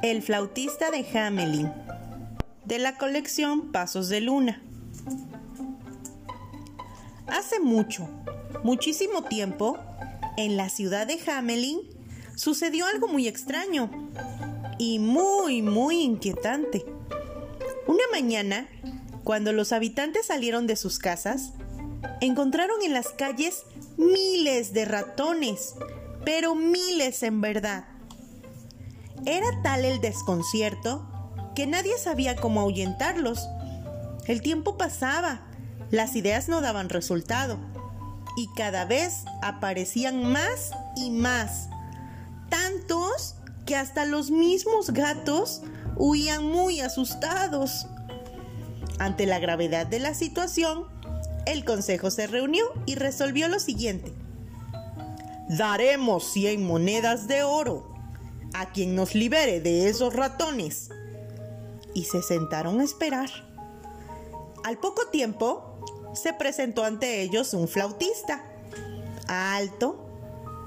El flautista de Hamelin, de la colección Pasos de Luna. Hace mucho, muchísimo tiempo, en la ciudad de Hamelin sucedió algo muy extraño y muy, muy inquietante. Una mañana, cuando los habitantes salieron de sus casas, encontraron en las calles miles de ratones, pero miles en verdad. Era tal el desconcierto que nadie sabía cómo ahuyentarlos. El tiempo pasaba, las ideas no daban resultado y cada vez aparecían más y más. Tantos que hasta los mismos gatos huían muy asustados. Ante la gravedad de la situación, el consejo se reunió y resolvió lo siguiente. Daremos 100 monedas de oro a quien nos libere de esos ratones. Y se sentaron a esperar. Al poco tiempo, se presentó ante ellos un flautista, alto,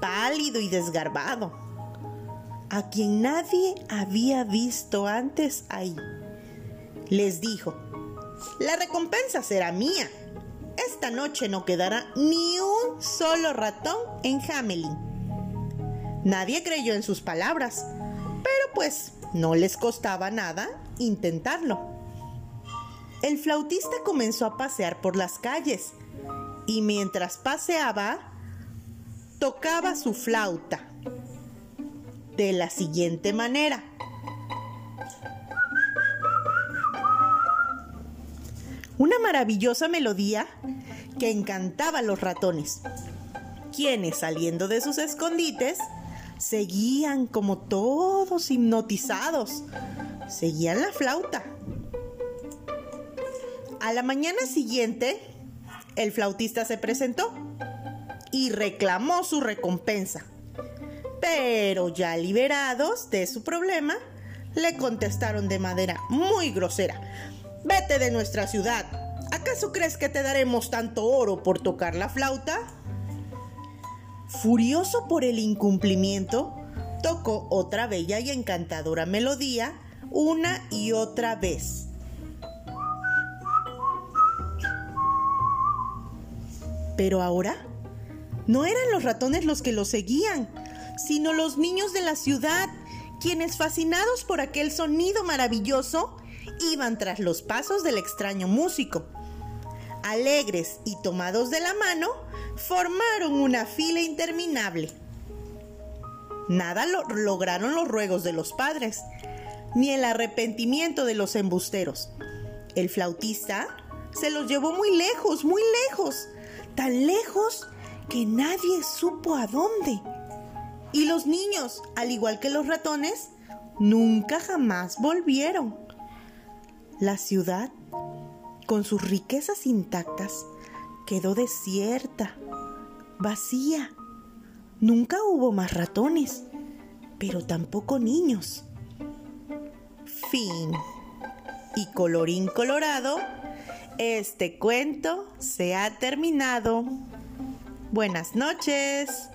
pálido y desgarbado, a quien nadie había visto antes ahí. Les dijo, la recompensa será mía. Esta noche no quedará ni un solo ratón en Hamelin. Nadie creyó en sus palabras, pero pues no les costaba nada intentarlo. El flautista comenzó a pasear por las calles y mientras paseaba, tocaba su flauta de la siguiente manera. Una maravillosa melodía que encantaba a los ratones, quienes saliendo de sus escondites seguían como todos hipnotizados, seguían la flauta. A la mañana siguiente, el flautista se presentó y reclamó su recompensa. Pero ya liberados de su problema, le contestaron de manera muy grosera. Vete de nuestra ciudad. ¿Acaso crees que te daremos tanto oro por tocar la flauta? Furioso por el incumplimiento, tocó otra bella y encantadora melodía una y otra vez. Pero ahora, no eran los ratones los que lo seguían, sino los niños de la ciudad, quienes fascinados por aquel sonido maravilloso, iban tras los pasos del extraño músico. Alegres y tomados de la mano, formaron una fila interminable. Nada lo lograron los ruegos de los padres, ni el arrepentimiento de los embusteros. El flautista se los llevó muy lejos, muy lejos, tan lejos que nadie supo a dónde. Y los niños, al igual que los ratones, nunca jamás volvieron. La ciudad, con sus riquezas intactas, quedó desierta, vacía. Nunca hubo más ratones, pero tampoco niños. Fin. Y colorín colorado, este cuento se ha terminado. Buenas noches.